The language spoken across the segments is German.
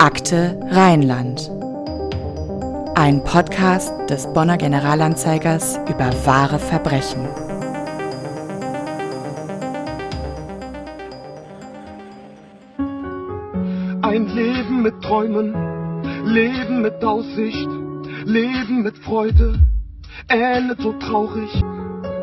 Akte Rheinland. Ein Podcast des Bonner Generalanzeigers über wahre Verbrechen. Ein Leben mit Träumen, Leben mit Aussicht, Leben mit Freude, endet so traurig.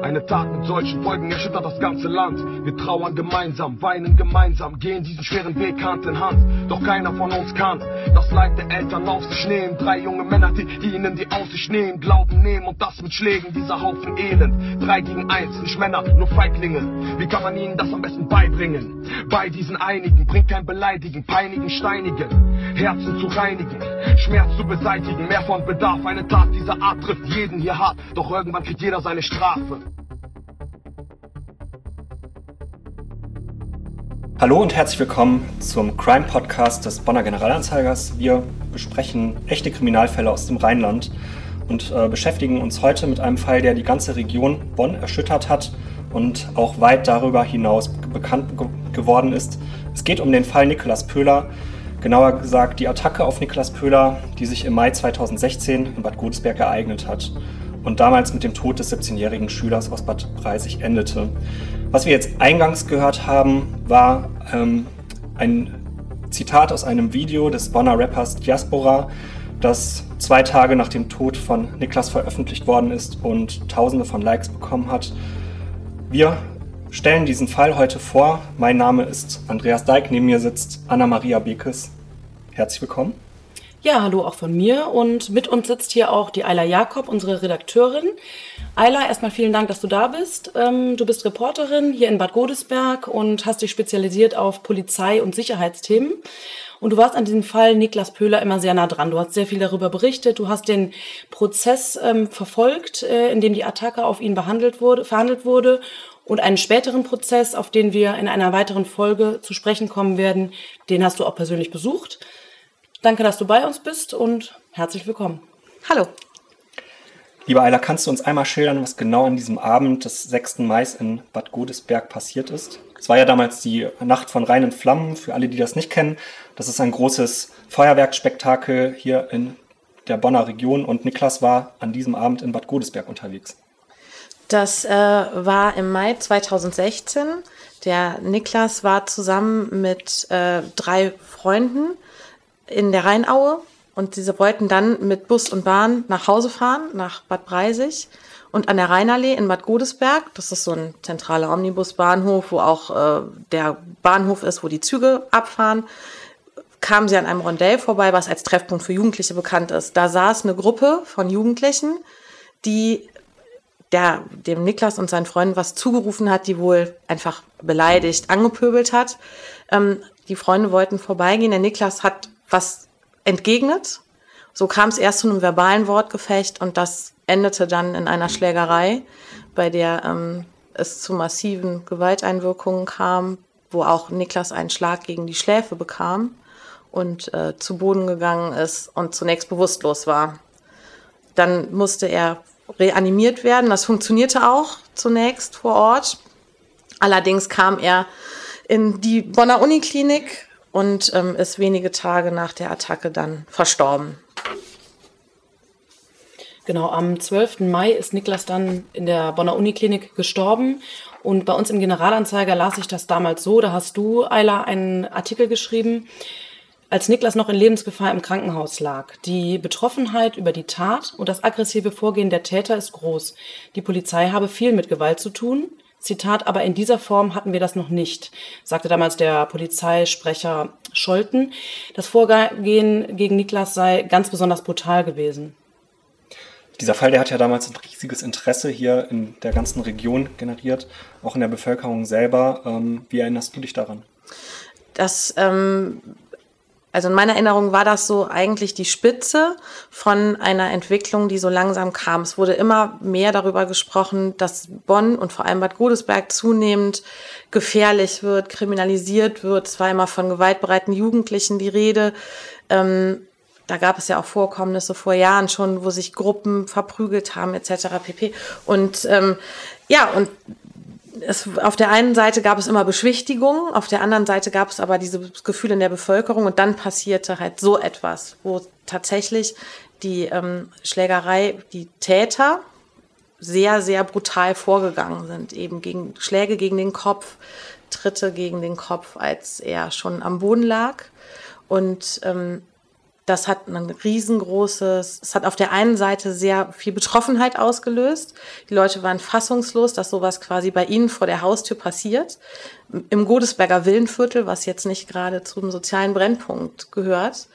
Eine Tat mit solchen Folgen erschüttert das ganze Land. Wir trauern gemeinsam, weinen gemeinsam, gehen diesen schweren Weg Hand in Hand. Doch keiner von uns kann das Leid der Eltern auf sich nehmen. Drei junge Männer, die ihnen die Aussicht nehmen, Glauben nehmen und das mit Schlägen, dieser Haufen Elend. Drei gegen eins, nicht Männer, nur Feiglinge. Wie kann man ihnen das am besten beibringen? Bei diesen einigen bringt kein Beleidigen, peinigen, steinigen. Herzen zu reinigen, Schmerz zu beseitigen, mehr von Bedarf. Eine Tat dieser Art trifft jeden hier hart, doch irgendwann kriegt jeder seine Strafe. Hallo und herzlich willkommen zum Crime Podcast des Bonner Generalanzeigers. Wir besprechen echte Kriminalfälle aus dem Rheinland und äh, beschäftigen uns heute mit einem Fall, der die ganze Region Bonn erschüttert hat und auch weit darüber hinaus bekannt ge geworden ist. Es geht um den Fall Nikolaus Pöhler, genauer gesagt die Attacke auf Nikolaus Pöhler, die sich im Mai 2016 in Bad Godesberg ereignet hat und damals mit dem Tod des 17-jährigen Schülers aus Bad Breisig endete. Was wir jetzt eingangs gehört haben, war ähm, ein Zitat aus einem Video des Bonner Rappers Diaspora, das zwei Tage nach dem Tod von Niklas veröffentlicht worden ist und tausende von Likes bekommen hat. Wir stellen diesen Fall heute vor. Mein Name ist Andreas Deik, neben mir sitzt Anna-Maria Bekes. Herzlich willkommen. Ja, hallo auch von mir und mit uns sitzt hier auch die Ayla Jakob, unsere Redakteurin. Ayla, erstmal vielen Dank, dass du da bist. Ähm, du bist Reporterin hier in Bad Godesberg und hast dich spezialisiert auf Polizei- und Sicherheitsthemen. Und du warst an diesem Fall Niklas Pöhler immer sehr nah dran. Du hast sehr viel darüber berichtet. Du hast den Prozess ähm, verfolgt, äh, in dem die Attacke auf ihn behandelt wurde, verhandelt wurde. Und einen späteren Prozess, auf den wir in einer weiteren Folge zu sprechen kommen werden, den hast du auch persönlich besucht. Danke, dass du bei uns bist und herzlich willkommen. Hallo. Lieber Ayla, kannst du uns einmal schildern, was genau an diesem Abend des 6. Mai in Bad Godesberg passiert ist? Es war ja damals die Nacht von reinen Flammen, für alle, die das nicht kennen. Das ist ein großes Feuerwerkspektakel hier in der Bonner Region und Niklas war an diesem Abend in Bad Godesberg unterwegs. Das äh, war im Mai 2016. Der Niklas war zusammen mit äh, drei Freunden in der Rheinaue und diese wollten dann mit Bus und Bahn nach Hause fahren, nach Bad Breisig. Und an der Rheinallee in Bad Godesberg, das ist so ein zentraler Omnibusbahnhof, wo auch äh, der Bahnhof ist, wo die Züge abfahren, kamen sie an einem Rondell vorbei, was als Treffpunkt für Jugendliche bekannt ist. Da saß eine Gruppe von Jugendlichen, die der, dem Niklas und seinen Freunden was zugerufen hat, die wohl einfach beleidigt, angepöbelt hat. Ähm, die Freunde wollten vorbeigehen. Der Niklas hat was entgegnet. So kam es erst zu einem verbalen Wortgefecht und das endete dann in einer Schlägerei, bei der ähm, es zu massiven Gewalteinwirkungen kam, wo auch Niklas einen Schlag gegen die Schläfe bekam und äh, zu Boden gegangen ist und zunächst bewusstlos war. Dann musste er reanimiert werden. Das funktionierte auch zunächst vor Ort. Allerdings kam er in die Bonner Uniklinik und ähm, ist wenige Tage nach der Attacke dann verstorben. Genau, am 12. Mai ist Niklas dann in der Bonner Uniklinik gestorben. Und bei uns im Generalanzeiger las ich das damals so, da hast du, Ayla, einen Artikel geschrieben, als Niklas noch in Lebensgefahr im Krankenhaus lag. Die Betroffenheit über die Tat und das aggressive Vorgehen der Täter ist groß. Die Polizei habe viel mit Gewalt zu tun. Zitat, aber in dieser Form hatten wir das noch nicht, sagte damals der Polizeisprecher Scholten. Das Vorgehen gegen Niklas sei ganz besonders brutal gewesen. Dieser Fall, der hat ja damals ein riesiges Interesse hier in der ganzen Region generiert, auch in der Bevölkerung selber. Ähm, wie erinnerst du dich daran? Das ähm, also in meiner Erinnerung war das so eigentlich die Spitze von einer Entwicklung, die so langsam kam. Es wurde immer mehr darüber gesprochen, dass Bonn und vor allem Bad Godesberg zunehmend gefährlich wird, kriminalisiert wird. Es war immer von gewaltbereiten Jugendlichen die Rede. Ähm, da gab es ja auch Vorkommnisse vor Jahren schon, wo sich Gruppen verprügelt haben etc. pp. Und ähm, ja, und es, auf der einen Seite gab es immer Beschwichtigung, auf der anderen Seite gab es aber dieses Gefühl in der Bevölkerung und dann passierte halt so etwas, wo tatsächlich die ähm, Schlägerei, die Täter sehr, sehr brutal vorgegangen sind, eben gegen Schläge gegen den Kopf, Tritte gegen den Kopf, als er schon am Boden lag. Und ähm, das hat ein riesengroßes, es hat auf der einen Seite sehr viel Betroffenheit ausgelöst. Die Leute waren fassungslos, dass sowas quasi bei ihnen vor der Haustür passiert. Im Godesberger Villenviertel, was jetzt nicht gerade zum sozialen Brennpunkt gehört.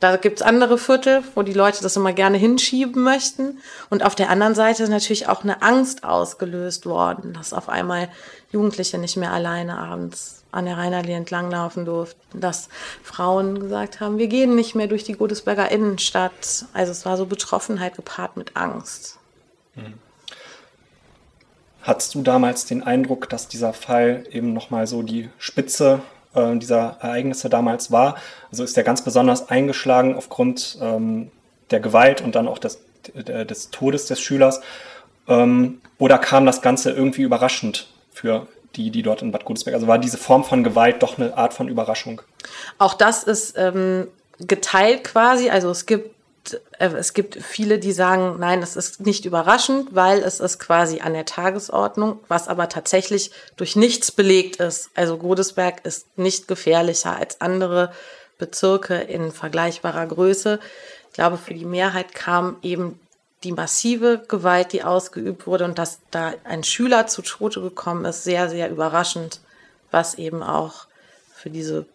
Da gibt's andere Viertel, wo die Leute das immer gerne hinschieben möchten. Und auf der anderen Seite ist natürlich auch eine Angst ausgelöst worden, dass auf einmal Jugendliche nicht mehr alleine abends an der Rheinallee entlanglaufen durften, dass Frauen gesagt haben, wir gehen nicht mehr durch die Godesberger Innenstadt. Also es war so Betroffenheit gepaart mit Angst. Hm. Hattest du damals den Eindruck, dass dieser Fall eben nochmal so die Spitze äh, dieser Ereignisse damals war? Also ist der ganz besonders eingeschlagen aufgrund ähm, der Gewalt und dann auch des, des Todes des Schülers? Ähm, oder kam das Ganze irgendwie überraschend für die, die dort in Bad Godesberg, also war diese Form von Gewalt doch eine Art von Überraschung? Auch das ist ähm, geteilt quasi. Also es gibt äh, es gibt viele, die sagen, nein, es ist nicht überraschend, weil es ist quasi an der Tagesordnung, was aber tatsächlich durch nichts belegt ist. Also Godesberg ist nicht gefährlicher als andere Bezirke in vergleichbarer Größe. Ich glaube, für die Mehrheit kam eben die massive Gewalt, die ausgeübt wurde und dass da ein Schüler zu Tode gekommen ist, sehr, sehr überraschend, was eben auch für diese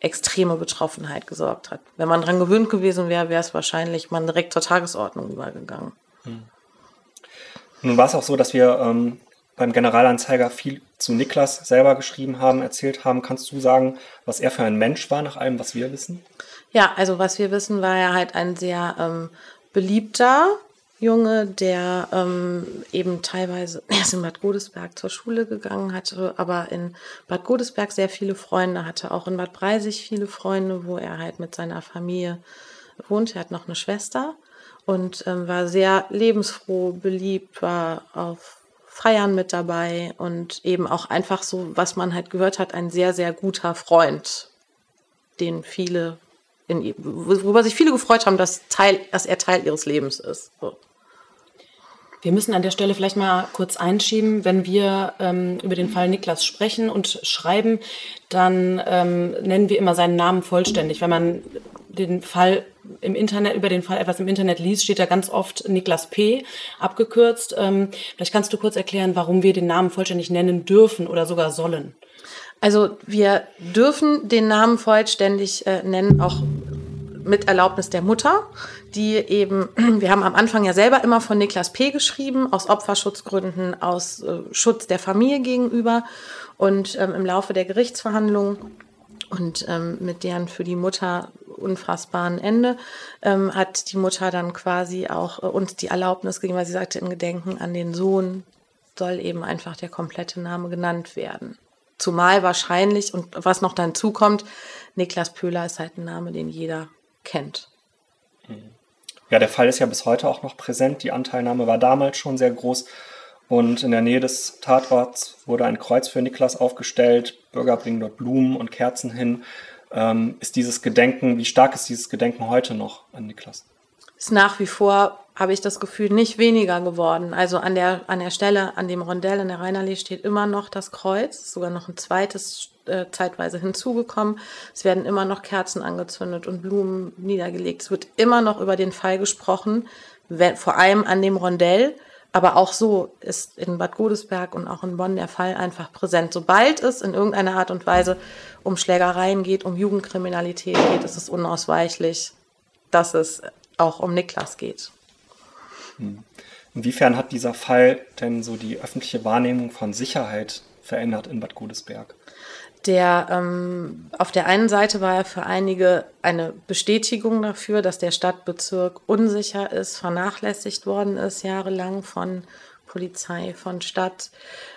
extreme Betroffenheit gesorgt hat. Wenn man daran gewöhnt gewesen wäre, wäre es wahrscheinlich man direkt zur Tagesordnung übergegangen. Hm. Nun war es auch so, dass wir ähm, beim Generalanzeiger viel zu Niklas selber geschrieben haben, erzählt haben. Kannst du sagen, was er für ein Mensch war, nach allem, was wir wissen? Ja, also was wir wissen, war er halt ein sehr ähm, beliebter, Junge, der ähm, eben teilweise erst in Bad Godesberg zur Schule gegangen hatte, aber in Bad Godesberg sehr viele Freunde hatte, auch in Bad Breisig viele Freunde, wo er halt mit seiner Familie wohnt. Er hat noch eine Schwester und ähm, war sehr lebensfroh, beliebt, war auf Feiern mit dabei und eben auch einfach so, was man halt gehört hat, ein sehr, sehr guter Freund, den viele in, worüber sich viele gefreut haben, dass, Teil, dass er Teil ihres Lebens ist. So. Wir müssen an der Stelle vielleicht mal kurz einschieben, wenn wir ähm, über den Fall Niklas sprechen und schreiben, dann ähm, nennen wir immer seinen Namen vollständig. Wenn man den Fall im Internet, über den Fall etwas im Internet liest, steht da ganz oft Niklas P. abgekürzt. Ähm, vielleicht kannst du kurz erklären, warum wir den Namen vollständig nennen dürfen oder sogar sollen. Also wir dürfen den Namen vollständig äh, nennen, auch mit Erlaubnis der Mutter, die eben, wir haben am Anfang ja selber immer von Niklas P. geschrieben, aus Opferschutzgründen, aus äh, Schutz der Familie gegenüber und ähm, im Laufe der Gerichtsverhandlungen und ähm, mit deren für die Mutter unfassbaren Ende ähm, hat die Mutter dann quasi auch äh, uns die Erlaubnis gegeben, weil sie sagte, in Gedenken an den Sohn soll eben einfach der komplette Name genannt werden. Zumal wahrscheinlich, und was noch dann zukommt, Niklas Pöhler ist halt ein Name, den jeder kennt. Ja, der Fall ist ja bis heute auch noch präsent. Die Anteilnahme war damals schon sehr groß. Und in der Nähe des Tatorts wurde ein Kreuz für Niklas aufgestellt. Bürger bringen dort Blumen und Kerzen hin. Ähm, ist dieses Gedenken, wie stark ist dieses Gedenken heute noch an Niklas? Ist nach wie vor, habe ich das Gefühl, nicht weniger geworden. Also an der, an der Stelle, an dem Rondell in der Rheinallee steht immer noch das Kreuz, sogar noch ein zweites äh, zeitweise hinzugekommen. Es werden immer noch Kerzen angezündet und Blumen niedergelegt. Es wird immer noch über den Fall gesprochen, wenn, vor allem an dem Rondell. Aber auch so ist in Bad Godesberg und auch in Bonn der Fall einfach präsent. Sobald es in irgendeiner Art und Weise um Schlägereien geht, um Jugendkriminalität geht, ist es unausweichlich, dass es auch um Niklas geht. Hm. Inwiefern hat dieser Fall denn so die öffentliche Wahrnehmung von Sicherheit verändert in Bad Godesberg? Der ähm, auf der einen Seite war er für einige eine Bestätigung dafür, dass der Stadtbezirk unsicher ist, vernachlässigt worden ist jahrelang von Polizei, von Stadt.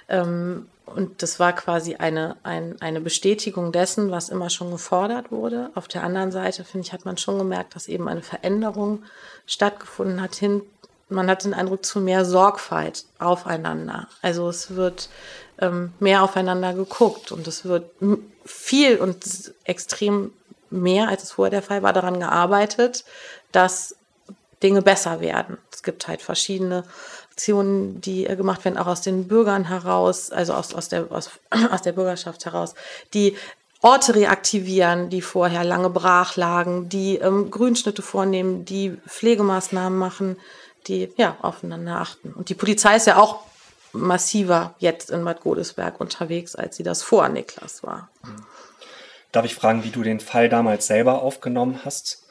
Ähm, und das war quasi eine, ein, eine Bestätigung dessen, was immer schon gefordert wurde. Auf der anderen Seite, finde ich, hat man schon gemerkt, dass eben eine Veränderung stattgefunden hat hin. Man hat den Eindruck zu mehr Sorgfalt aufeinander. Also es wird ähm, mehr aufeinander geguckt und es wird viel und extrem mehr, als es vorher der Fall war, daran gearbeitet, dass Dinge besser werden. Es gibt halt verschiedene Aktionen, die äh, gemacht werden, auch aus den Bürgern heraus, also aus, aus, der, aus, aus der Bürgerschaft heraus, die Orte reaktivieren, die vorher lange brach lagen, die ähm, Grünschnitte vornehmen, die Pflegemaßnahmen machen, die ja aufeinander achten. Und die Polizei ist ja auch massiver jetzt in Bad Godesberg unterwegs, als sie das vor Niklas war. Darf ich fragen, wie du den Fall damals selber aufgenommen hast?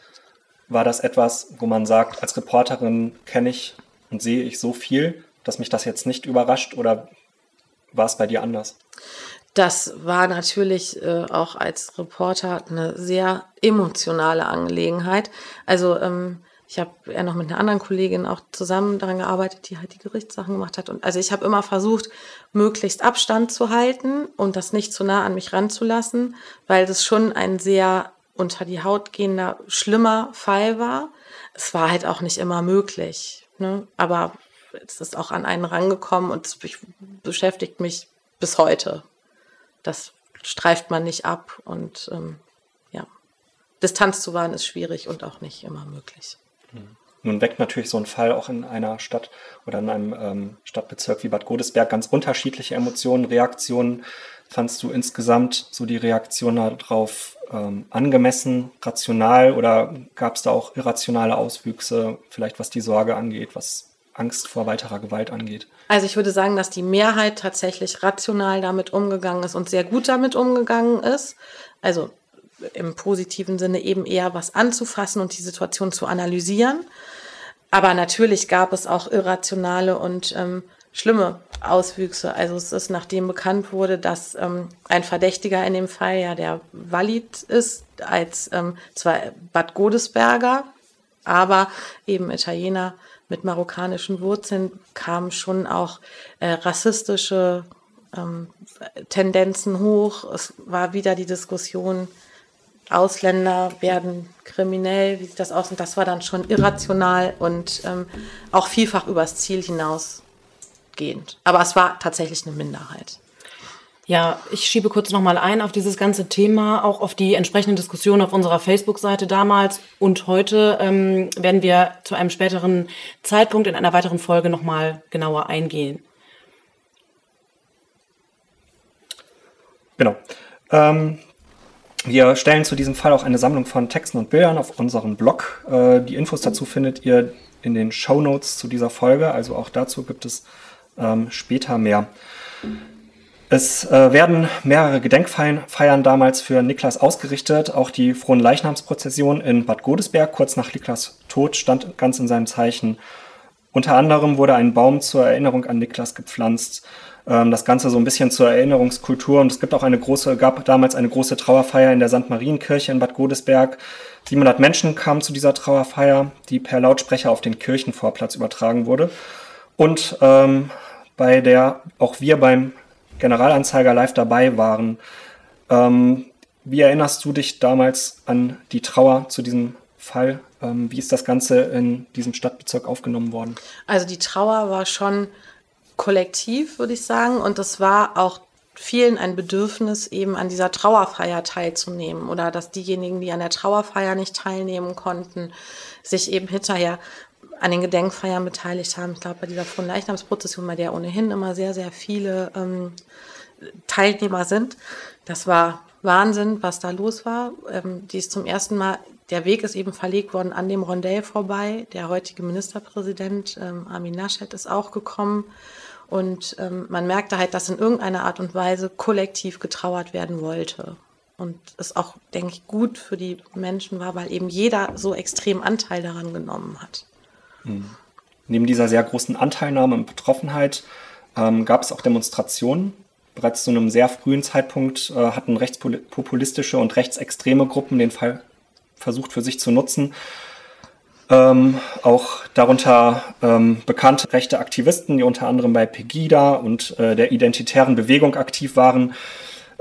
War das etwas, wo man sagt, als Reporterin kenne ich und sehe ich so viel, dass mich das jetzt nicht überrascht oder war es bei dir anders? Das war natürlich äh, auch als Reporter eine sehr emotionale Angelegenheit. Also ähm, ich habe ja noch mit einer anderen Kollegin auch zusammen daran gearbeitet, die halt die Gerichtssachen gemacht hat. Und also ich habe immer versucht, möglichst Abstand zu halten und das nicht zu nah an mich ranzulassen, weil das schon ein sehr unter die Haut gehender, schlimmer Fall war. Es war halt auch nicht immer möglich. Ne? Aber es ist auch an einen rangekommen und es beschäftigt mich bis heute. Das streift man nicht ab und ähm, ja, Distanz zu wahren ist schwierig und auch nicht immer möglich. Nun weckt natürlich so ein Fall auch in einer Stadt oder in einem ähm, Stadtbezirk wie Bad Godesberg ganz unterschiedliche Emotionen, Reaktionen. Fandst du insgesamt so die Reaktion darauf ähm, angemessen, rational oder gab es da auch irrationale Auswüchse, vielleicht was die Sorge angeht, was Angst vor weiterer Gewalt angeht? Also ich würde sagen, dass die Mehrheit tatsächlich rational damit umgegangen ist und sehr gut damit umgegangen ist. Also im positiven Sinne eben eher was anzufassen und die Situation zu analysieren. Aber natürlich gab es auch irrationale und ähm, schlimme Auswüchse. Also es ist, nachdem bekannt wurde, dass ähm, ein Verdächtiger in dem Fall ja der Walid ist, als ähm, zwar Bad Godesberger, aber eben Italiener mit marokkanischen Wurzeln, kamen schon auch äh, rassistische ähm, Tendenzen hoch. Es war wieder die Diskussion, Ausländer werden kriminell, wie sieht das aus? Und das war dann schon irrational und ähm, auch vielfach übers Ziel hinausgehend. Aber es war tatsächlich eine Minderheit. Ja, ich schiebe kurz nochmal ein auf dieses ganze Thema, auch auf die entsprechenden Diskussionen auf unserer Facebook-Seite damals und heute ähm, werden wir zu einem späteren Zeitpunkt in einer weiteren Folge nochmal genauer eingehen. Genau. Ähm, wir stellen zu diesem Fall auch eine Sammlung von Texten und Bildern auf unserem Blog. Äh, die Infos dazu findet ihr in den Show Notes zu dieser Folge, also auch dazu gibt es ähm, später mehr. Es äh, werden mehrere Gedenkfeiern damals für Niklas ausgerichtet. Auch die Frohen Leichnamsprozession in Bad Godesberg kurz nach Niklas Tod stand ganz in seinem Zeichen. Unter anderem wurde ein Baum zur Erinnerung an Niklas gepflanzt. Ähm, das Ganze so ein bisschen zur Erinnerungskultur. Und es gibt auch eine große, gab damals eine große Trauerfeier in der St. Marienkirche in Bad Godesberg. 700 Menschen kamen zu dieser Trauerfeier, die per Lautsprecher auf den Kirchenvorplatz übertragen wurde. Und ähm, bei der auch wir beim Generalanzeiger live dabei waren. Ähm, wie erinnerst du dich damals an die Trauer zu diesem Fall? Ähm, wie ist das Ganze in diesem Stadtbezirk aufgenommen worden? Also die Trauer war schon kollektiv, würde ich sagen. Und es war auch vielen ein Bedürfnis, eben an dieser Trauerfeier teilzunehmen oder dass diejenigen, die an der Trauerfeier nicht teilnehmen konnten, sich eben hinterher an den Gedenkfeiern beteiligt haben. Ich glaube, bei dieser Fronleichnamsprozession, bei der ohnehin immer sehr, sehr viele ähm, Teilnehmer sind, das war Wahnsinn, was da los war. Ähm, die ist zum ersten Mal, der Weg ist eben verlegt worden an dem Rondell vorbei. Der heutige Ministerpräsident ähm, Armin Naschet ist auch gekommen. Und ähm, man merkte halt, dass in irgendeiner Art und Weise kollektiv getrauert werden wollte. Und es auch, denke ich, gut für die Menschen war, weil eben jeder so extrem Anteil daran genommen hat. Mhm. Neben dieser sehr großen Anteilnahme und Betroffenheit ähm, gab es auch Demonstrationen. Bereits zu einem sehr frühen Zeitpunkt äh, hatten rechtspopulistische und rechtsextreme Gruppen den Fall versucht für sich zu nutzen ähm, auch darunter ähm, bekannte rechte Aktivisten, die unter anderem bei Pegida und äh, der identitären Bewegung aktiv waren.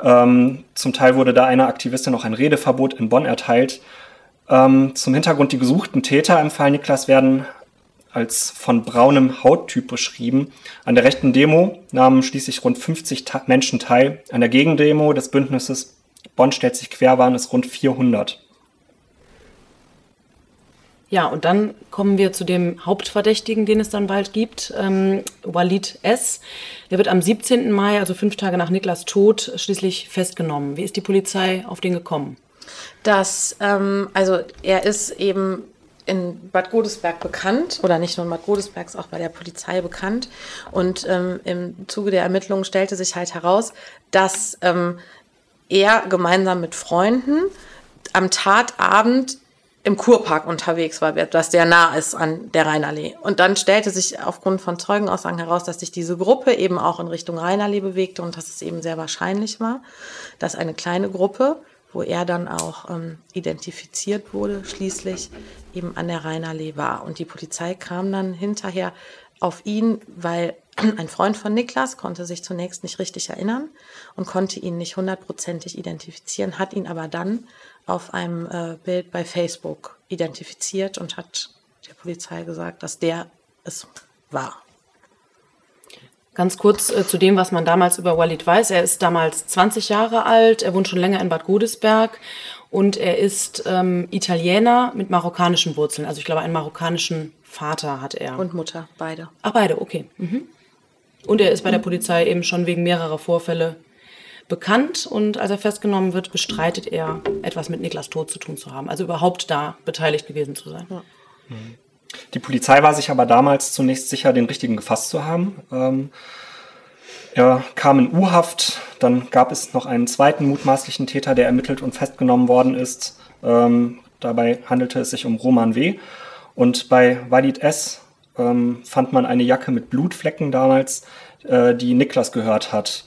Ähm, zum Teil wurde da einer Aktivistin noch ein Redeverbot in Bonn erteilt. Ähm, zum Hintergrund, die gesuchten Täter im Fall Niklas werden als von braunem Hauttyp beschrieben. An der rechten Demo nahmen schließlich rund 50 Menschen teil. An der Gegendemo des Bündnisses Bonn stellt sich quer waren es rund 400. Ja, und dann kommen wir zu dem Hauptverdächtigen, den es dann bald gibt, ähm, Walid S. Der wird am 17. Mai, also fünf Tage nach Niklas Tod, schließlich festgenommen. Wie ist die Polizei auf den gekommen? Das, ähm, also er ist eben in Bad Godesberg bekannt oder nicht nur in Bad Godesberg, ist auch bei der Polizei bekannt. Und ähm, im Zuge der Ermittlungen stellte sich halt heraus, dass ähm, er gemeinsam mit Freunden am Tatabend im Kurpark unterwegs war, was sehr nah ist an der Rheinallee. Und dann stellte sich aufgrund von Zeugenaussagen heraus, dass sich diese Gruppe eben auch in Richtung Rheinallee bewegte und dass es eben sehr wahrscheinlich war, dass eine kleine Gruppe, wo er dann auch ähm, identifiziert wurde, schließlich eben an der Rheinallee war. Und die Polizei kam dann hinterher auf ihn, weil ein Freund von Niklas konnte sich zunächst nicht richtig erinnern und konnte ihn nicht hundertprozentig identifizieren, hat ihn aber dann auf einem äh, Bild bei Facebook identifiziert und hat der Polizei gesagt, dass der es war. Ganz kurz äh, zu dem, was man damals über Walid weiß. Er ist damals 20 Jahre alt, er wohnt schon länger in Bad Godesberg und er ist ähm, Italiener mit marokkanischen Wurzeln. Also ich glaube, einen marokkanischen Vater hat er. Und Mutter, beide. Ach, beide, okay. Mhm. Und er ist bei der Polizei eben schon wegen mehrerer Vorfälle bekannt und als er festgenommen wird, bestreitet er, etwas mit Niklas Tod zu tun zu haben. Also überhaupt da beteiligt gewesen zu sein. Ja. Die Polizei war sich aber damals zunächst sicher, den richtigen gefasst zu haben. Ähm, er kam in U-Haft, dann gab es noch einen zweiten mutmaßlichen Täter, der ermittelt und festgenommen worden ist. Ähm, dabei handelte es sich um Roman W. Und bei Walid S. Ähm, fand man eine Jacke mit Blutflecken damals, äh, die Niklas gehört hat.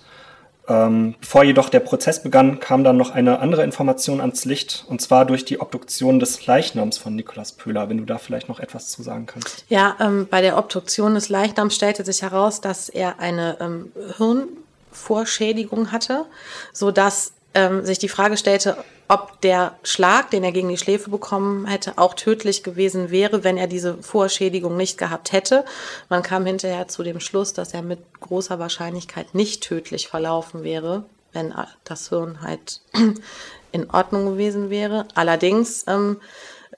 Ähm, bevor jedoch der Prozess begann, kam dann noch eine andere Information ans Licht, und zwar durch die Obduktion des Leichnams von Nikolaus Pöhler, wenn du da vielleicht noch etwas zu sagen kannst. Ja, ähm, bei der Obduktion des Leichnams stellte sich heraus, dass er eine ähm, Hirnvorschädigung hatte, sodass ähm, sich die Frage stellte, ob der Schlag, den er gegen die Schläfe bekommen hätte, auch tödlich gewesen wäre, wenn er diese Vorschädigung nicht gehabt hätte. Man kam hinterher zu dem Schluss, dass er mit großer Wahrscheinlichkeit nicht tödlich verlaufen wäre, wenn das Hirn halt in Ordnung gewesen wäre. Allerdings ähm,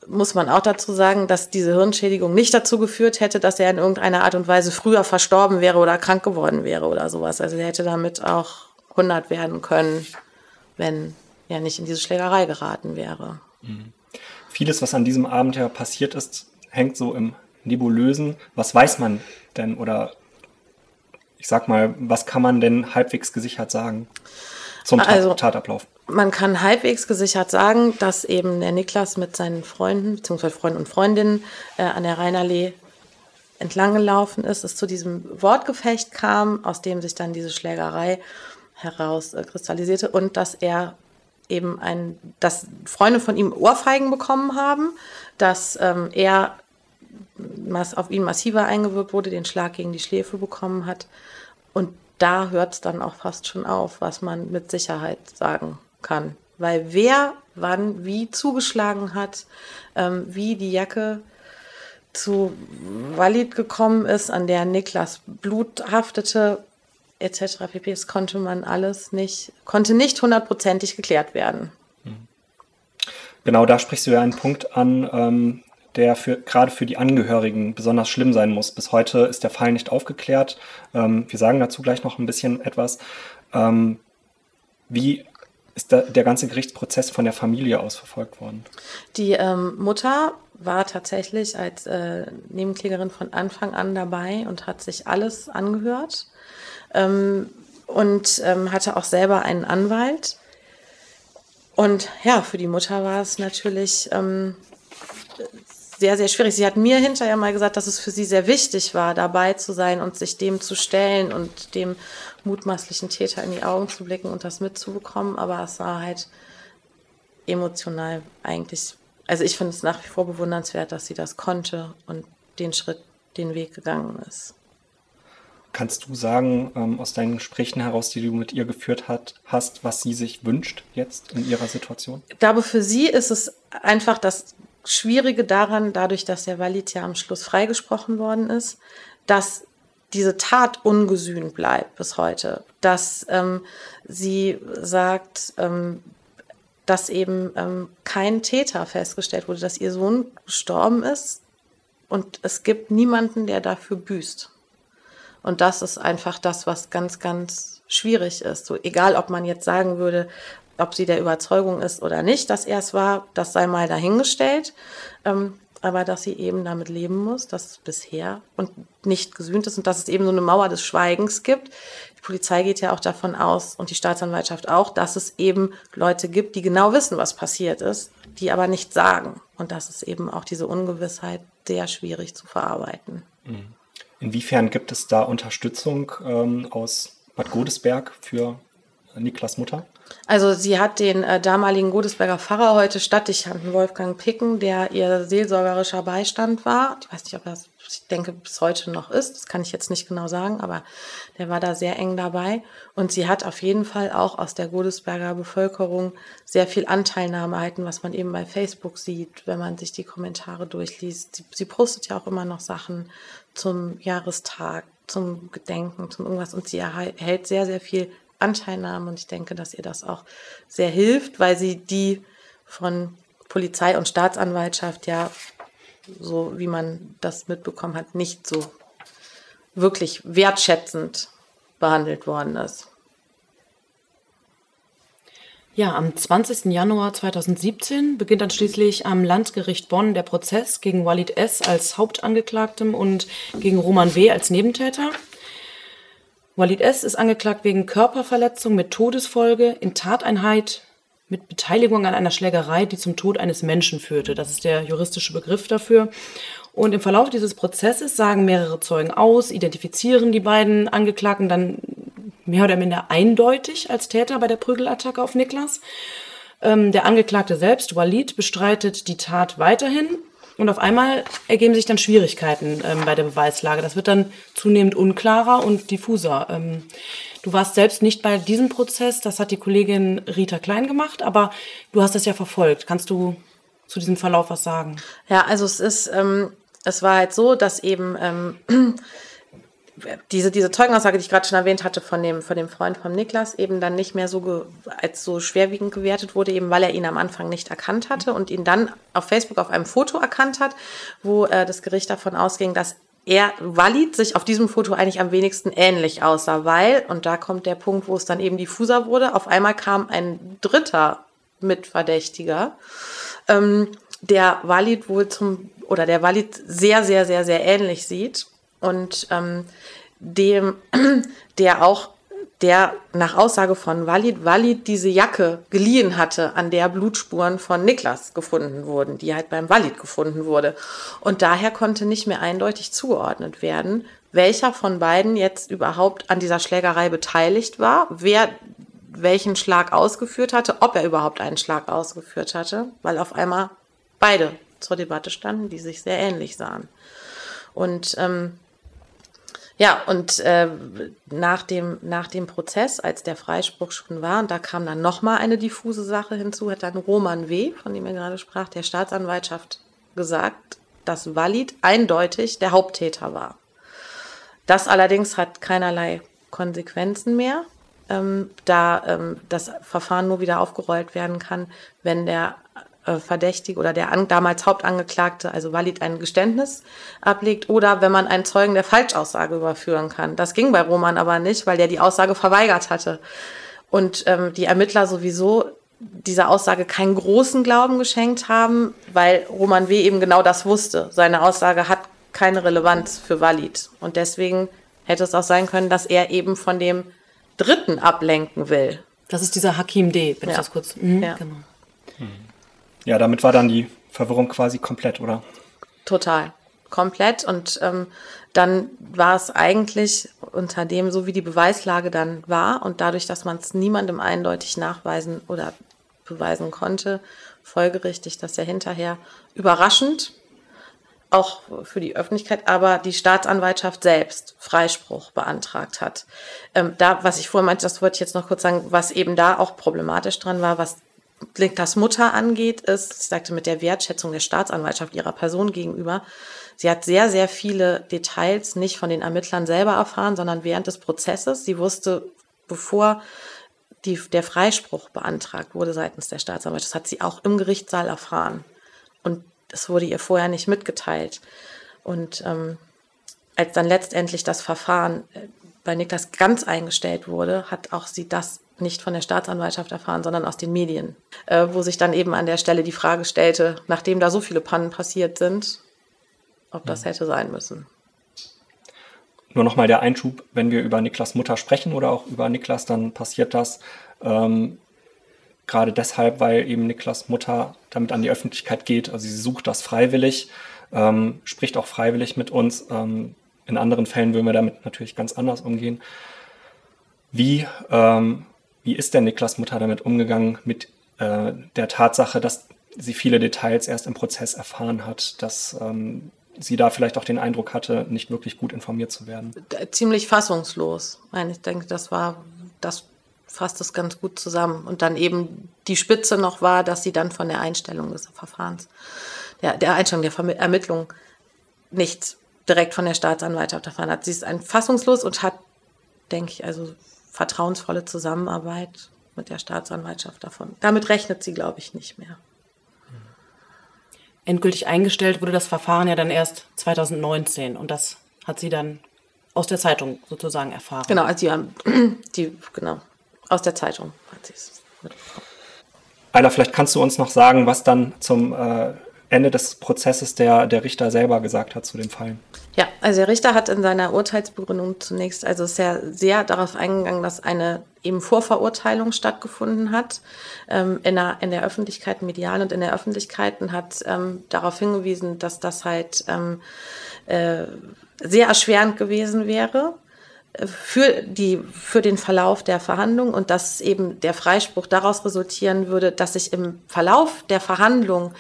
muss man auch dazu sagen, dass diese Hirnschädigung nicht dazu geführt hätte, dass er in irgendeiner Art und Weise früher verstorben wäre oder krank geworden wäre oder sowas. Also er hätte damit auch 100 werden können, wenn ja nicht in diese Schlägerei geraten wäre. Mhm. Vieles, was an diesem Abend ja passiert ist, hängt so im Nebulösen. Was weiß man denn oder ich sag mal, was kann man denn halbwegs gesichert sagen zum also, Tatablauf? Man kann halbwegs gesichert sagen, dass eben der Niklas mit seinen Freunden, beziehungsweise Freunden und Freundinnen äh, an der Rheinallee entlang gelaufen ist, es zu diesem Wortgefecht kam, aus dem sich dann diese Schlägerei herauskristallisierte äh, und dass er eben ein, dass Freunde von ihm Ohrfeigen bekommen haben, dass ähm, er auf ihn massiver eingewirkt wurde, den Schlag gegen die Schläfe bekommen hat. Und da hört es dann auch fast schon auf, was man mit Sicherheit sagen kann. Weil wer wann wie zugeschlagen hat, ähm, wie die Jacke zu Walid gekommen ist, an der Niklas Blut haftete, etc. pp. Das konnte man alles nicht, konnte nicht hundertprozentig geklärt werden. Genau, da sprichst du ja einen Punkt an, ähm, der für, gerade für die Angehörigen besonders schlimm sein muss. Bis heute ist der Fall nicht aufgeklärt. Ähm, wir sagen dazu gleich noch ein bisschen etwas. Ähm, wie ist da, der ganze Gerichtsprozess von der Familie aus verfolgt worden? Die ähm, Mutter war tatsächlich als äh, Nebenklägerin von Anfang an dabei und hat sich alles angehört ähm, und ähm, hatte auch selber einen Anwalt. Und ja, für die Mutter war es natürlich ähm, sehr, sehr schwierig. Sie hat mir hinterher mal gesagt, dass es für sie sehr wichtig war, dabei zu sein und sich dem zu stellen und dem mutmaßlichen Täter in die Augen zu blicken und das mitzubekommen. Aber es war halt emotional eigentlich, also ich finde es nach wie vor bewundernswert, dass sie das konnte und den Schritt, den Weg gegangen ist. Kannst du sagen, ähm, aus deinen Gesprächen heraus, die du mit ihr geführt hat, hast, was sie sich wünscht jetzt in ihrer Situation? Ich glaube, für sie ist es einfach, dass Schwierige daran, dadurch, dass der Walid ja am Schluss freigesprochen worden ist, dass diese Tat ungesühnt bleibt bis heute. Dass ähm, sie sagt, ähm, dass eben ähm, kein Täter festgestellt wurde, dass ihr Sohn gestorben ist und es gibt niemanden, der dafür büßt. Und das ist einfach das, was ganz, ganz schwierig ist. So, egal, ob man jetzt sagen würde, ob sie der Überzeugung ist oder nicht, dass er es war, das sei mal dahingestellt. Ähm, aber dass sie eben damit leben muss, dass es bisher und nicht gesühnt ist und dass es eben so eine Mauer des Schweigens gibt. Die Polizei geht ja auch davon aus und die Staatsanwaltschaft auch, dass es eben Leute gibt, die genau wissen, was passiert ist, die aber nicht sagen. Und das ist eben auch diese Ungewissheit sehr schwierig zu verarbeiten. Mhm. Inwiefern gibt es da Unterstützung ähm, aus Bad Godesberg für Niklas Mutter? Also sie hat den äh, damaligen Godesberger Pfarrer heute Stadtdichanten Wolfgang Picken, der ihr seelsorgerischer Beistand war. Ich weiß nicht, ob das, ich denke, bis heute noch ist. Das kann ich jetzt nicht genau sagen, aber der war da sehr eng dabei. Und sie hat auf jeden Fall auch aus der Godesberger Bevölkerung sehr viel Anteilnahme erhalten, was man eben bei Facebook sieht, wenn man sich die Kommentare durchliest. Sie, sie postet ja auch immer noch Sachen zum Jahrestag, zum Gedenken, zum irgendwas. Und sie erhält sehr, sehr viel Anteilnahme und ich denke, dass ihr das auch sehr hilft, weil sie die von Polizei und Staatsanwaltschaft ja, so wie man das mitbekommen hat, nicht so wirklich wertschätzend behandelt worden ist. Ja, am 20. Januar 2017 beginnt dann schließlich am Landgericht Bonn der Prozess gegen Walid S. als Hauptangeklagtem und gegen Roman W. als Nebentäter. Walid S. ist angeklagt wegen Körperverletzung mit Todesfolge in Tateinheit mit Beteiligung an einer Schlägerei, die zum Tod eines Menschen führte. Das ist der juristische Begriff dafür. Und im Verlauf dieses Prozesses sagen mehrere Zeugen aus, identifizieren die beiden Angeklagten dann mehr oder minder eindeutig als Täter bei der Prügelattacke auf Niklas. Ähm, der Angeklagte selbst, Walid, bestreitet die Tat weiterhin und auf einmal ergeben sich dann Schwierigkeiten ähm, bei der Beweislage. Das wird dann zunehmend unklarer und diffuser. Ähm, du warst selbst nicht bei diesem Prozess, das hat die Kollegin Rita Klein gemacht, aber du hast das ja verfolgt. Kannst du zu diesem Verlauf was sagen? Ja, also es ist, ähm, es war halt so, dass eben ähm, diese, diese Zeugenaussage, die ich gerade schon erwähnt hatte von dem, von dem Freund von Niklas, eben dann nicht mehr so als so schwerwiegend gewertet wurde, eben weil er ihn am Anfang nicht erkannt hatte und ihn dann auf Facebook auf einem Foto erkannt hat, wo äh, das Gericht davon ausging, dass er Walid sich auf diesem Foto eigentlich am wenigsten ähnlich aussah, weil, und da kommt der Punkt, wo es dann eben diffuser wurde, auf einmal kam ein dritter Mitverdächtiger, ähm, der Walid wohl zum, oder der Walid sehr, sehr, sehr, sehr ähnlich sieht und ähm, dem, der auch, der nach Aussage von Walid, Walid diese Jacke geliehen hatte, an der Blutspuren von Niklas gefunden wurden, die halt beim Walid gefunden wurde. Und daher konnte nicht mehr eindeutig zugeordnet werden, welcher von beiden jetzt überhaupt an dieser Schlägerei beteiligt war, wer welchen Schlag ausgeführt hatte, ob er überhaupt einen Schlag ausgeführt hatte, weil auf einmal beide zur Debatte standen, die sich sehr ähnlich sahen. Und ähm, ja, und äh, nach, dem, nach dem Prozess, als der Freispruch schon war, und da kam dann nochmal eine diffuse Sache hinzu, hat dann Roman W., von dem er gerade sprach, der Staatsanwaltschaft gesagt, dass Walid eindeutig der Haupttäter war. Das allerdings hat keinerlei Konsequenzen mehr, ähm, da ähm, das Verfahren nur wieder aufgerollt werden kann, wenn der äh, Verdächtige oder der an, damals Hauptangeklagte, also Walid, ein Geständnis ablegt oder wenn man einen Zeugen der Falschaussage überführen kann. Das ging bei Roman aber nicht, weil der die Aussage verweigert hatte. Und ähm, die Ermittler sowieso dieser Aussage keinen großen Glauben geschenkt haben, weil Roman W. eben genau das wusste. Seine Aussage hat keine Relevanz für Walid. Und deswegen hätte es auch sein können, dass er eben von dem Dritten ablenken will. Das ist dieser Hakim D., wenn ja. ich das kurz. Mhm, ja. Genau. Hm. Ja, damit war dann die Verwirrung quasi komplett, oder? Total. Komplett. Und ähm, dann war es eigentlich unter dem, so wie die Beweislage dann war und dadurch, dass man es niemandem eindeutig nachweisen oder beweisen konnte, folgerichtig, dass er hinterher überraschend auch für die Öffentlichkeit, aber die Staatsanwaltschaft selbst Freispruch beantragt hat. Ähm, da, was ich vorhin meinte, das wollte ich jetzt noch kurz sagen, was eben da auch problematisch dran war, was Niklas Mutter angeht, ist, ich sagte, mit der Wertschätzung der Staatsanwaltschaft ihrer Person gegenüber. Sie hat sehr, sehr viele Details nicht von den Ermittlern selber erfahren, sondern während des Prozesses. Sie wusste, bevor die, der Freispruch beantragt wurde seitens der Staatsanwaltschaft, das hat sie auch im Gerichtssaal erfahren. Und das wurde ihr vorher nicht mitgeteilt. Und ähm, als dann letztendlich das Verfahren äh, bei Niklas ganz eingestellt wurde, hat auch sie das nicht von der Staatsanwaltschaft erfahren, sondern aus den Medien, äh, wo sich dann eben an der Stelle die Frage stellte, nachdem da so viele Pannen passiert sind, ob das hätte sein müssen. Nur nochmal der Einschub, wenn wir über Niklas Mutter sprechen oder auch über Niklas, dann passiert das ähm, gerade deshalb, weil eben Niklas Mutter damit an die Öffentlichkeit geht. Also sie sucht das freiwillig, ähm, spricht auch freiwillig mit uns. Ähm, in anderen Fällen würden wir damit natürlich ganz anders umgehen. Wie, ähm, wie ist denn Niklas Mutter damit umgegangen mit äh, der Tatsache, dass sie viele Details erst im Prozess erfahren hat, dass ähm, sie da vielleicht auch den Eindruck hatte, nicht wirklich gut informiert zu werden? Ziemlich fassungslos. Ich denke, das war, das fasst es ganz gut zusammen. Und dann eben die Spitze noch war, dass sie dann von der Einstellung des Verfahrens, der, der Einstellung der Ermittlung nicht direkt von der Staatsanwaltschaft erfahren hat. Sie ist ein fassungslos und hat, denke ich, also vertrauensvolle Zusammenarbeit mit der Staatsanwaltschaft davon. Damit rechnet sie, glaube ich, nicht mehr. Endgültig eingestellt wurde das Verfahren ja dann erst 2019 und das hat sie dann aus der Zeitung sozusagen erfahren. Genau, also die, die genau, aus der Zeitung hat sie es mitbekommen. Ayla, vielleicht kannst du uns noch sagen, was dann zum äh, Ende des Prozesses der, der Richter selber gesagt hat zu dem Fall. Ja, also der Richter hat in seiner Urteilsbegründung zunächst also sehr, sehr darauf eingegangen, dass eine eben Vorverurteilung stattgefunden hat ähm, in, der, in der Öffentlichkeit, medial und in der Öffentlichkeit und hat ähm, darauf hingewiesen, dass das halt ähm, äh, sehr erschwerend gewesen wäre äh, für, die, für den Verlauf der Verhandlung und dass eben der Freispruch daraus resultieren würde, dass sich im Verlauf der Verhandlung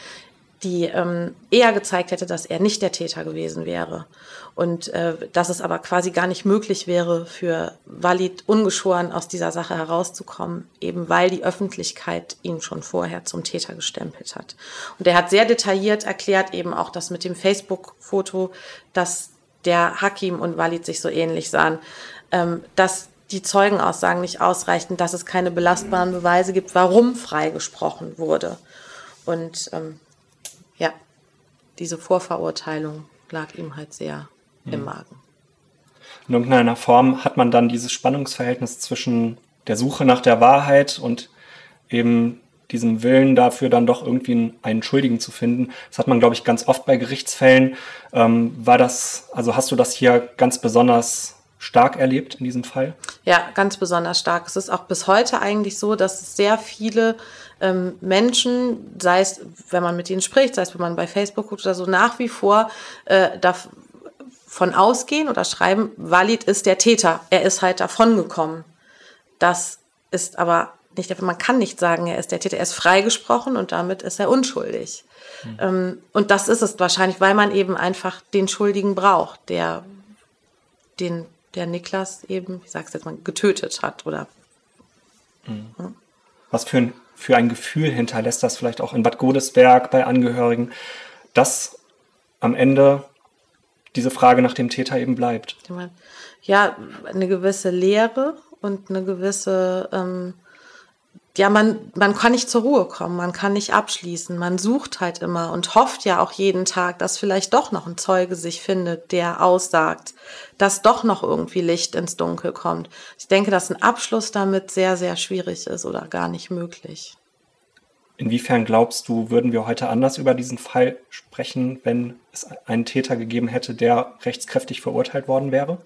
die ähm, eher gezeigt hätte, dass er nicht der Täter gewesen wäre. Und äh, dass es aber quasi gar nicht möglich wäre, für Walid ungeschoren aus dieser Sache herauszukommen, eben weil die Öffentlichkeit ihn schon vorher zum Täter gestempelt hat. Und er hat sehr detailliert erklärt, eben auch das mit dem Facebook-Foto, dass der Hakim und Walid sich so ähnlich sahen, ähm, dass die Zeugenaussagen nicht ausreichten, dass es keine belastbaren Beweise gibt, warum freigesprochen wurde. Und ähm, diese Vorverurteilung lag ihm halt sehr mhm. im Magen. In irgendeiner Form hat man dann dieses Spannungsverhältnis zwischen der Suche nach der Wahrheit und eben diesem Willen dafür dann doch irgendwie einen Schuldigen zu finden. Das hat man, glaube ich, ganz oft bei Gerichtsfällen. Ähm, war das, also hast du das hier ganz besonders stark erlebt in diesem Fall? Ja, ganz besonders stark. Es ist auch bis heute eigentlich so, dass es sehr viele ähm, Menschen, sei es, wenn man mit ihnen spricht, sei es, wenn man bei Facebook guckt oder so, nach wie vor äh, davon ausgehen oder schreiben, Walid ist der Täter. Er ist halt davongekommen. Das ist aber nicht, man kann nicht sagen, er ist der Täter. Er ist freigesprochen und damit ist er unschuldig. Mhm. Ähm, und das ist es wahrscheinlich, weil man eben einfach den Schuldigen braucht, der den der Niklas eben, ich sag's jetzt mal, getötet hat oder. Mhm. Ja. Was für ein für ein Gefühl hinterlässt das vielleicht auch in Bad Godesberg bei Angehörigen, dass am Ende diese Frage nach dem Täter eben bleibt. Ja, eine gewisse Leere und eine gewisse, ähm, ja, man, man kann nicht zur Ruhe kommen, man kann nicht abschließen, man sucht halt immer und hofft ja auch jeden Tag, dass vielleicht doch noch ein Zeuge sich findet, der aussagt, dass doch noch irgendwie Licht ins Dunkel kommt. Ich denke, dass ein Abschluss damit sehr, sehr schwierig ist oder gar nicht möglich. Inwiefern glaubst du, würden wir heute anders über diesen Fall sprechen, wenn es einen Täter gegeben hätte, der rechtskräftig verurteilt worden wäre?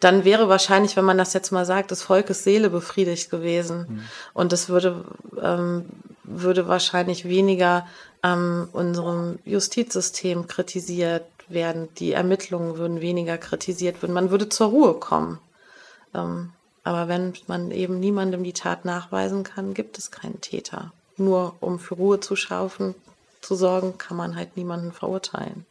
Dann wäre wahrscheinlich, wenn man das jetzt mal sagt, des Volkes Seele befriedigt gewesen. Mhm. Und es würde, ähm, würde wahrscheinlich weniger ähm, unserem Justizsystem kritisiert werden. Die Ermittlungen würden weniger kritisiert werden. Man würde zur Ruhe kommen. Ähm, aber wenn man eben niemandem die Tat nachweisen kann, gibt es keinen Täter nur um für Ruhe zu schaffen, zu sorgen, kann man halt niemanden verurteilen.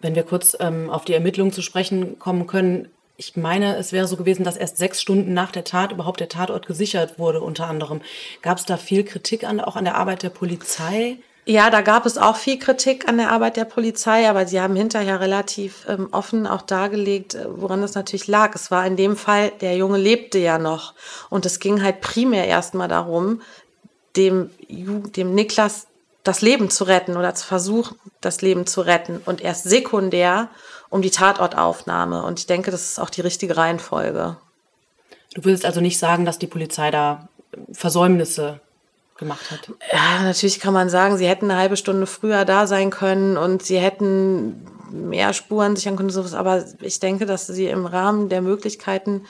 Wenn wir kurz ähm, auf die Ermittlungen zu sprechen kommen können, ich meine, es wäre so gewesen, dass erst sechs Stunden nach der Tat überhaupt der Tatort gesichert wurde, unter anderem. Gab es da viel Kritik an, auch an der Arbeit der Polizei? Ja, da gab es auch viel Kritik an der Arbeit der Polizei, aber sie haben hinterher relativ ähm, offen auch dargelegt, äh, woran das natürlich lag. Es war in dem Fall, der Junge lebte ja noch. Und es ging halt primär erstmal darum, dem, dem Niklas das Leben zu retten oder zu versuchen, das Leben zu retten. Und erst sekundär um die Tatortaufnahme. Und ich denke, das ist auch die richtige Reihenfolge. Du willst also nicht sagen, dass die Polizei da Versäumnisse gemacht hat. Ja, natürlich kann man sagen, sie hätten eine halbe Stunde früher da sein können und sie hätten mehr Spuren sichern können, sowas. Aber ich denke, dass sie im Rahmen der Möglichkeiten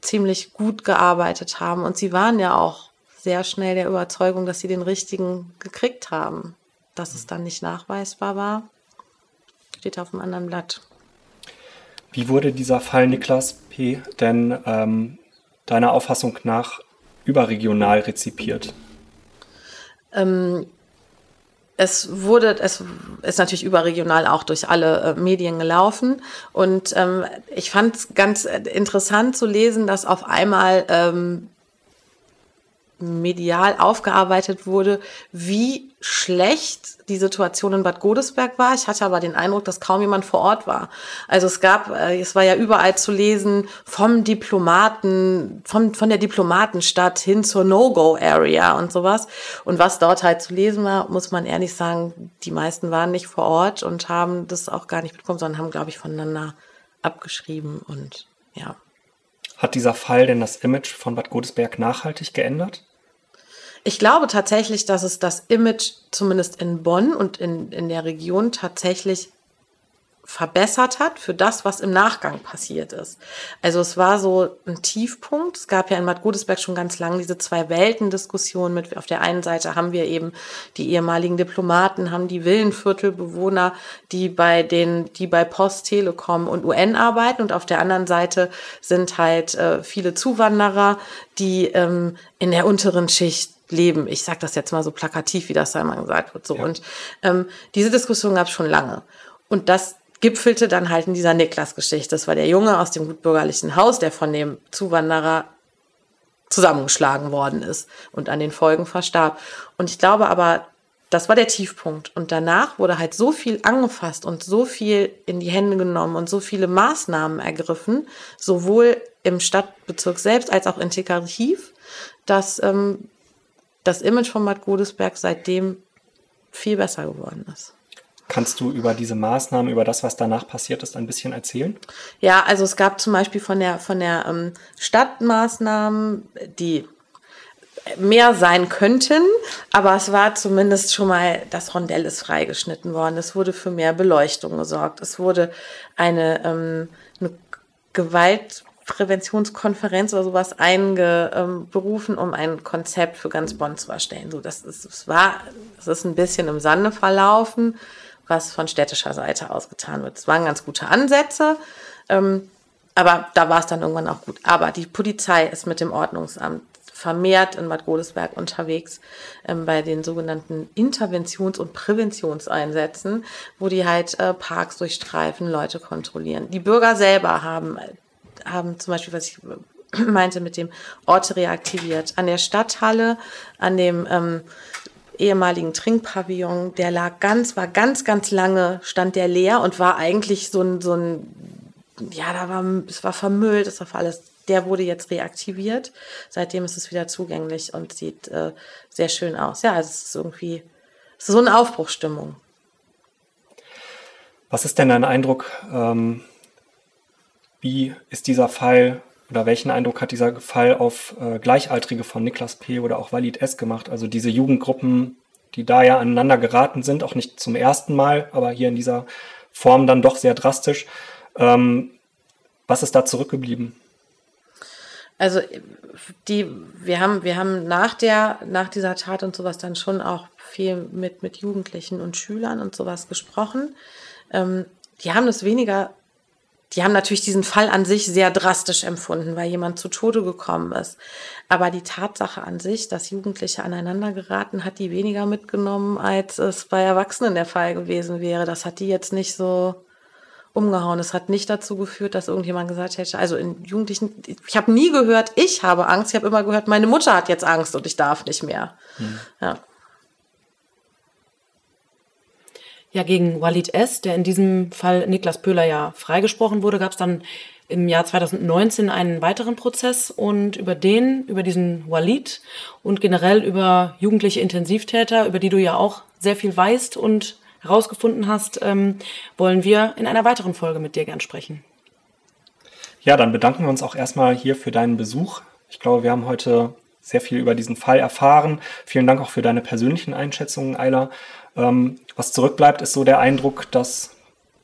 ziemlich gut gearbeitet haben. Und sie waren ja auch sehr schnell der Überzeugung, dass sie den richtigen gekriegt haben. Dass es dann nicht nachweisbar war, steht auf einem anderen Blatt. Wie wurde dieser Fall Niklas P. denn ähm, deiner Auffassung nach überregional rezipiert? Ähm, es wurde, es ist natürlich überregional auch durch alle äh, Medien gelaufen. Und ähm, ich fand es ganz interessant zu lesen, dass auf einmal ähm, medial aufgearbeitet wurde, wie schlecht die Situation in Bad Godesberg war. Ich hatte aber den Eindruck, dass kaum jemand vor Ort war. Also es gab, äh, es war ja überall zu lesen, vom Diplomaten, vom, von der Diplomatenstadt hin zur No-Go-Area und sowas. Und was dort halt zu lesen war, muss man ehrlich sagen, die meisten waren nicht vor Ort und haben das auch gar nicht bekommen, sondern haben, glaube ich, voneinander abgeschrieben und ja. Hat dieser Fall denn das Image von Bad Godesberg nachhaltig geändert? Ich glaube tatsächlich, dass es das Image zumindest in Bonn und in, in der Region tatsächlich verbessert hat für das, was im Nachgang passiert ist. Also es war so ein Tiefpunkt. Es gab ja in Bad Godesberg schon ganz lange diese zwei Welten-Diskussion mit, auf der einen Seite haben wir eben die ehemaligen Diplomaten, haben die Villenviertelbewohner, die bei den, die bei Post, Telekom und UN arbeiten und auf der anderen Seite sind halt äh, viele Zuwanderer, die ähm, in der unteren Schicht leben. Ich sage das jetzt mal so plakativ, wie das da immer gesagt wird. So. Ja. Und ähm, diese Diskussion gab es schon lange. Und das gipfelte dann halt in dieser Niklas-Geschichte. Das war der Junge aus dem gutbürgerlichen Haus, der von dem Zuwanderer zusammengeschlagen worden ist und an den Folgen verstarb. Und ich glaube aber, das war der Tiefpunkt. Und danach wurde halt so viel angefasst und so viel in die Hände genommen und so viele Maßnahmen ergriffen, sowohl im Stadtbezirk selbst als auch integrativ, dass ähm, das Image von Bad Godesberg seitdem viel besser geworden ist. Kannst du über diese Maßnahmen, über das, was danach passiert ist, ein bisschen erzählen? Ja, also es gab zum Beispiel von der, von der ähm, Stadt Maßnahmen, die mehr sein könnten, aber es war zumindest schon mal, das Rondell ist freigeschnitten worden. Es wurde für mehr Beleuchtung gesorgt. Es wurde eine, ähm, eine Gewalt Präventionskonferenz oder sowas eingerufen, um ein Konzept für ganz Bonn zu erstellen. So, das ist, es war, es ist ein bisschen im Sande verlaufen, was von städtischer Seite aus getan wird. Es waren ganz gute Ansätze, ähm, aber da war es dann irgendwann auch gut. Aber die Polizei ist mit dem Ordnungsamt vermehrt in Bad Godesberg unterwegs ähm, bei den sogenannten Interventions- und Präventionseinsätzen, wo die halt äh, Parks durchstreifen, Leute kontrollieren. Die Bürger selber haben haben zum Beispiel, was ich meinte, mit dem Orte reaktiviert. An der Stadthalle, an dem ähm, ehemaligen Trinkpavillon, der lag ganz, war ganz, ganz lange, stand der leer und war eigentlich so ein, so ein, ja, da war, es war vermüllt, es war alles. Der wurde jetzt reaktiviert. Seitdem ist es wieder zugänglich und sieht äh, sehr schön aus. Ja, es ist irgendwie, es ist so eine Aufbruchstimmung. Was ist denn dein Eindruck? Ähm wie ist dieser Fall oder welchen Eindruck hat dieser Fall auf äh, Gleichaltrige von Niklas P. oder auch Walid S. gemacht? Also diese Jugendgruppen, die da ja aneinander geraten sind, auch nicht zum ersten Mal, aber hier in dieser Form dann doch sehr drastisch. Ähm, was ist da zurückgeblieben? Also die, wir haben, wir haben nach der, nach dieser Tat und sowas dann schon auch viel mit, mit Jugendlichen und Schülern und sowas gesprochen. Ähm, die haben das weniger die haben natürlich diesen Fall an sich sehr drastisch empfunden, weil jemand zu Tode gekommen ist. Aber die Tatsache an sich, dass Jugendliche aneinander geraten, hat die weniger mitgenommen, als es bei Erwachsenen der Fall gewesen wäre. Das hat die jetzt nicht so umgehauen. Es hat nicht dazu geführt, dass irgendjemand gesagt hätte, also in Jugendlichen, ich habe nie gehört, ich habe Angst, ich habe immer gehört, meine Mutter hat jetzt Angst und ich darf nicht mehr. Mhm. Ja. Ja, gegen Walid S., der in diesem Fall Niklas Pöhler ja freigesprochen wurde, gab es dann im Jahr 2019 einen weiteren Prozess und über den, über diesen Walid und generell über jugendliche Intensivtäter, über die du ja auch sehr viel weißt und herausgefunden hast, ähm, wollen wir in einer weiteren Folge mit dir gern sprechen. Ja, dann bedanken wir uns auch erstmal hier für deinen Besuch. Ich glaube, wir haben heute sehr viel über diesen Fall erfahren. Vielen Dank auch für deine persönlichen Einschätzungen, Ayla. Ähm, was zurückbleibt, ist so der Eindruck, dass,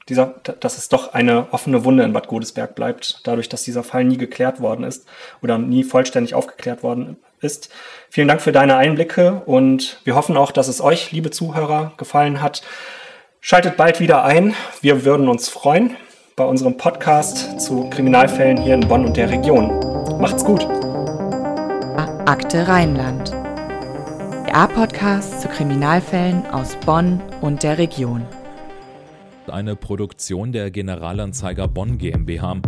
dieser, dass es doch eine offene Wunde in Bad Godesberg bleibt, dadurch, dass dieser Fall nie geklärt worden ist oder nie vollständig aufgeklärt worden ist. Vielen Dank für deine Einblicke und wir hoffen auch, dass es euch, liebe Zuhörer, gefallen hat. Schaltet bald wieder ein. Wir würden uns freuen bei unserem Podcast zu Kriminalfällen hier in Bonn und der Region. Macht's gut. Akte Rheinland. Der A-Podcast zu Kriminalfällen aus Bonn und der Region. Eine Produktion der Generalanzeiger Bonn GmbH.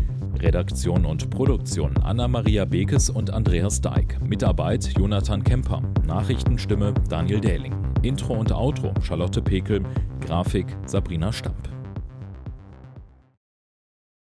Redaktion und Produktion Anna-Maria Bekes und Andreas Deik. Mitarbeit Jonathan Kemper. Nachrichtenstimme Daniel Dähling. Intro und Outro Charlotte Pekel. Grafik Sabrina Stamp.